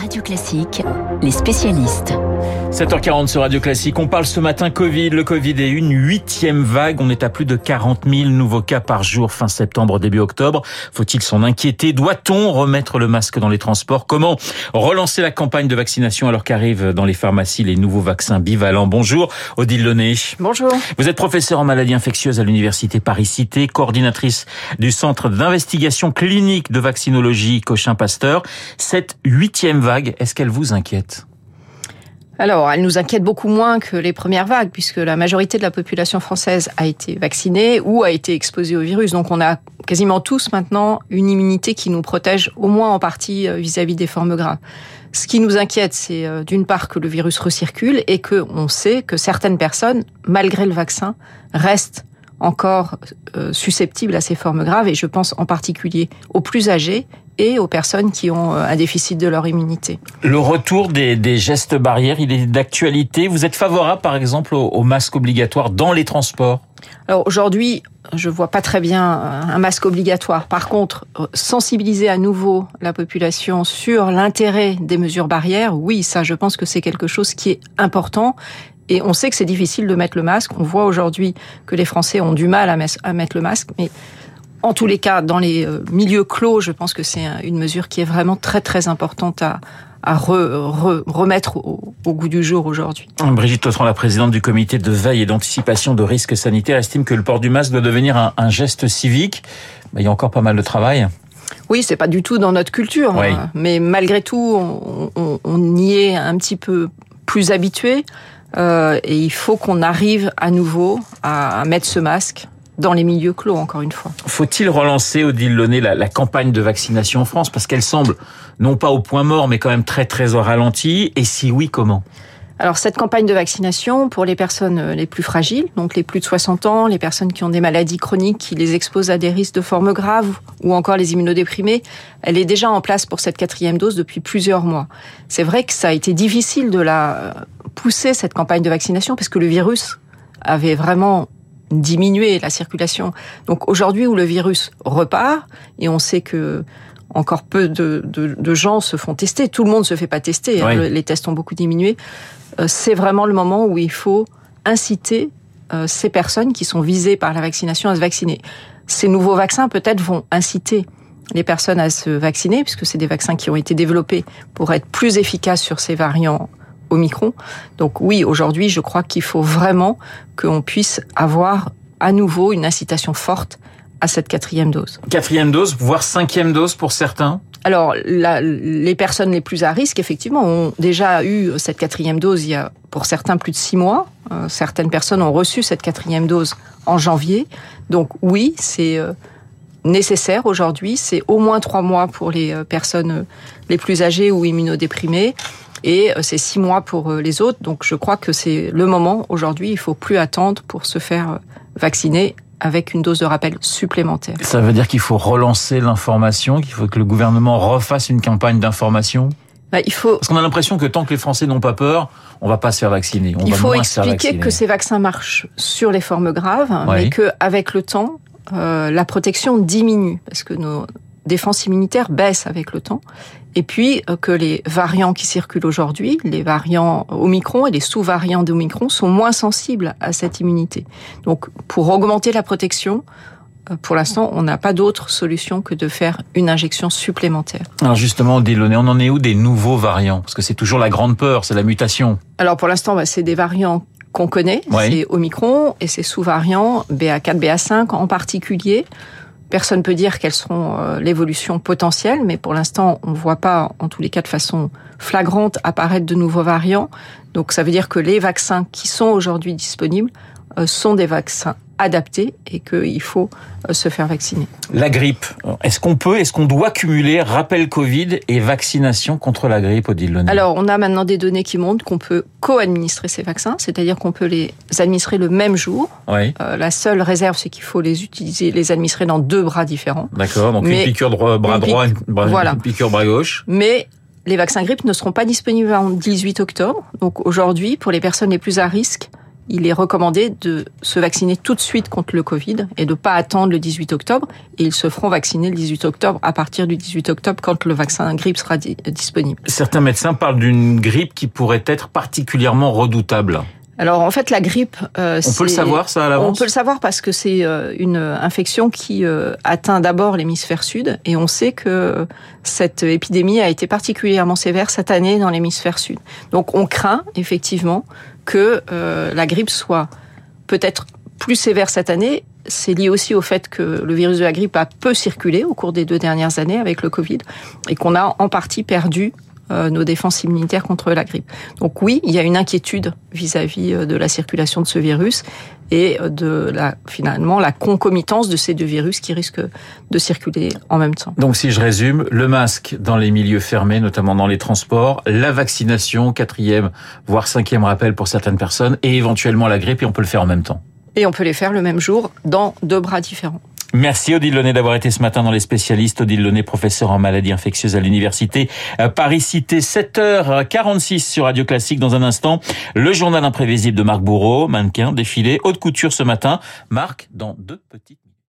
Radio Classique, les spécialistes. 7h40 sur Radio Classique. On parle ce matin Covid. Le Covid est une huitième vague. On est à plus de 40 000 nouveaux cas par jour fin septembre, début octobre. Faut-il s'en inquiéter? Doit-on remettre le masque dans les transports? Comment relancer la campagne de vaccination alors qu'arrivent dans les pharmacies les nouveaux vaccins bivalents? Bonjour Odile Launay. Bonjour. Vous êtes professeur en maladies infectieuses à l'université Paris-Cité, coordinatrice du centre d'investigation clinique de vaccinologie Cochin-Pasteur. Cette huitième est-ce qu'elle vous inquiète alors, elle nous inquiète beaucoup moins que les premières vagues, puisque la majorité de la population française a été vaccinée ou a été exposée au virus. Donc, on a quasiment tous maintenant une immunité qui nous protège au moins en partie euh, vis-à-vis des formes graves. Ce qui nous inquiète, c'est euh, d'une part que le virus recircule et que on sait que certaines personnes, malgré le vaccin, restent encore euh, susceptibles à ces formes graves. Et je pense en particulier aux plus âgés et aux personnes qui ont euh, un déficit de leur immunité. Le retour des, des gestes barrières, il est d'actualité. Vous êtes favorable, par exemple, au, au masque obligatoire dans les transports? Alors aujourd'hui, je vois pas très bien euh, un masque obligatoire. Par contre, euh, sensibiliser à nouveau la population sur l'intérêt des mesures barrières, oui, ça, je pense que c'est quelque chose qui est important. Et on sait que c'est difficile de mettre le masque. On voit aujourd'hui que les Français ont du mal à mettre le masque, mais en tous les cas, dans les euh, milieux clos, je pense que c'est une mesure qui est vraiment très très importante à, à re, re, remettre au, au, goût du jour aujourd'hui. Brigitte Tautran, la présidente du comité de veille et d'anticipation de risques sanitaires, estime que le port du masque doit devenir un, un geste civique. il y a encore pas mal de travail. Oui, c'est pas du tout dans notre culture, oui. hein, mais malgré tout, on, on, on, y est un petit peu plus habitué. Euh, et il faut qu'on arrive à nouveau à, à mettre ce masque dans les milieux clos, encore une fois. Faut-il relancer, Odile Launay, la, la, campagne de vaccination en France? Parce qu'elle semble, non pas au point mort, mais quand même très très au ralenti. Et si oui, comment? Alors cette campagne de vaccination pour les personnes les plus fragiles, donc les plus de 60 ans, les personnes qui ont des maladies chroniques qui les exposent à des risques de formes graves ou encore les immunodéprimés, elle est déjà en place pour cette quatrième dose depuis plusieurs mois. C'est vrai que ça a été difficile de la pousser cette campagne de vaccination parce que le virus avait vraiment diminuer la circulation. Donc aujourd'hui où le virus repart, et on sait que encore peu de, de, de gens se font tester, tout le monde se fait pas tester, oui. hein, les tests ont beaucoup diminué, euh, c'est vraiment le moment où il faut inciter euh, ces personnes qui sont visées par la vaccination à se vacciner. Ces nouveaux vaccins peut-être vont inciter les personnes à se vacciner, puisque c'est des vaccins qui ont été développés pour être plus efficaces sur ces variants Omicron. Donc oui, aujourd'hui, je crois qu'il faut vraiment qu'on puisse avoir à nouveau une incitation forte à cette quatrième dose. Quatrième dose, voire cinquième dose pour certains? Alors, la, les personnes les plus à risque, effectivement, ont déjà eu cette quatrième dose il y a, pour certains, plus de six mois. Euh, certaines personnes ont reçu cette quatrième dose en janvier. Donc oui, c'est... Euh, nécessaire aujourd'hui, c'est au moins trois mois pour les euh, personnes les plus âgées ou immunodéprimées et c'est six mois pour les autres. Donc je crois que c'est le moment aujourd'hui. Il faut plus attendre pour se faire vacciner avec une dose de rappel supplémentaire. Ça veut dire qu'il faut relancer l'information, qu'il faut que le gouvernement refasse une campagne d'information? Bah, il faut. Parce qu'on a l'impression que tant que les Français n'ont pas peur, on va pas se faire vacciner. On il va faut moins expliquer que ces vaccins marchent sur les formes graves, oui. mais que avec le temps, euh, la protection diminue parce que nos défenses immunitaires baissent avec le temps. Et puis euh, que les variants qui circulent aujourd'hui, les variants Omicron et les sous-variants d'Omicron sont moins sensibles à cette immunité. Donc pour augmenter la protection, euh, pour l'instant, on n'a pas d'autre solution que de faire une injection supplémentaire. Alors justement, Delaunay, on en est où des nouveaux variants? Parce que c'est toujours la grande peur, c'est la mutation. Alors pour l'instant, bah, c'est des variants qu'on connaît, c'est Omicron et ses sous-variants BA4, BA5 en particulier. Personne peut dire quelles seront euh, l'évolution potentielle, mais pour l'instant, on ne voit pas, en tous les cas de façon flagrante, apparaître de nouveaux variants. Donc ça veut dire que les vaccins qui sont aujourd'hui disponibles euh, sont des vaccins adaptés et qu'il faut euh, se faire vacciner. La grippe, est-ce qu'on peut, est-ce qu'on doit cumuler rappel Covid et vaccination contre la grippe, Odile Launay Alors, on a maintenant des données qui montrent qu'on peut co-administrer ces vaccins, c'est-à-dire qu'on peut les administrer le même jour. Oui. Euh, la seule réserve, c'est qu'il faut les utiliser, les administrer dans deux bras différents. D'accord, donc Mais une piqûre droit, bras droit, une, bras, voilà. une piqûre bras gauche. Mais les vaccins grippe ne seront pas disponibles en 18 octobre. Donc aujourd'hui, pour les personnes les plus à risque, il est recommandé de se vacciner tout de suite contre le Covid et de pas attendre le 18 octobre. Et ils se feront vacciner le 18 octobre à partir du 18 octobre quand le vaccin grippe sera disponible. Certains médecins parlent d'une grippe qui pourrait être particulièrement redoutable. Alors en fait la grippe, euh, on peut le savoir ça à l'avance. On peut le savoir parce que c'est euh, une infection qui euh, atteint d'abord l'hémisphère sud et on sait que cette épidémie a été particulièrement sévère cette année dans l'hémisphère sud. Donc on craint effectivement que euh, la grippe soit peut-être plus sévère cette année. C'est lié aussi au fait que le virus de la grippe a peu circulé au cours des deux dernières années avec le Covid et qu'on a en partie perdu nos défenses immunitaires contre la grippe. Donc oui, il y a une inquiétude vis-à-vis -vis de la circulation de ce virus et de la, finalement la concomitance de ces deux virus qui risquent de circuler en même temps. Donc si je résume, le masque dans les milieux fermés, notamment dans les transports, la vaccination, quatrième, voire cinquième rappel pour certaines personnes, et éventuellement la grippe, et on peut le faire en même temps. Et on peut les faire le même jour dans deux bras différents. Merci Odile Launay d'avoir été ce matin dans les spécialistes. Odile Launay, professeur en maladies infectieuses à l'université Paris-Cité. 7h46 sur Radio Classique. Dans un instant, le journal imprévisible de Marc Bourreau, mannequin, défilé, haute couture ce matin. Marc, dans deux petites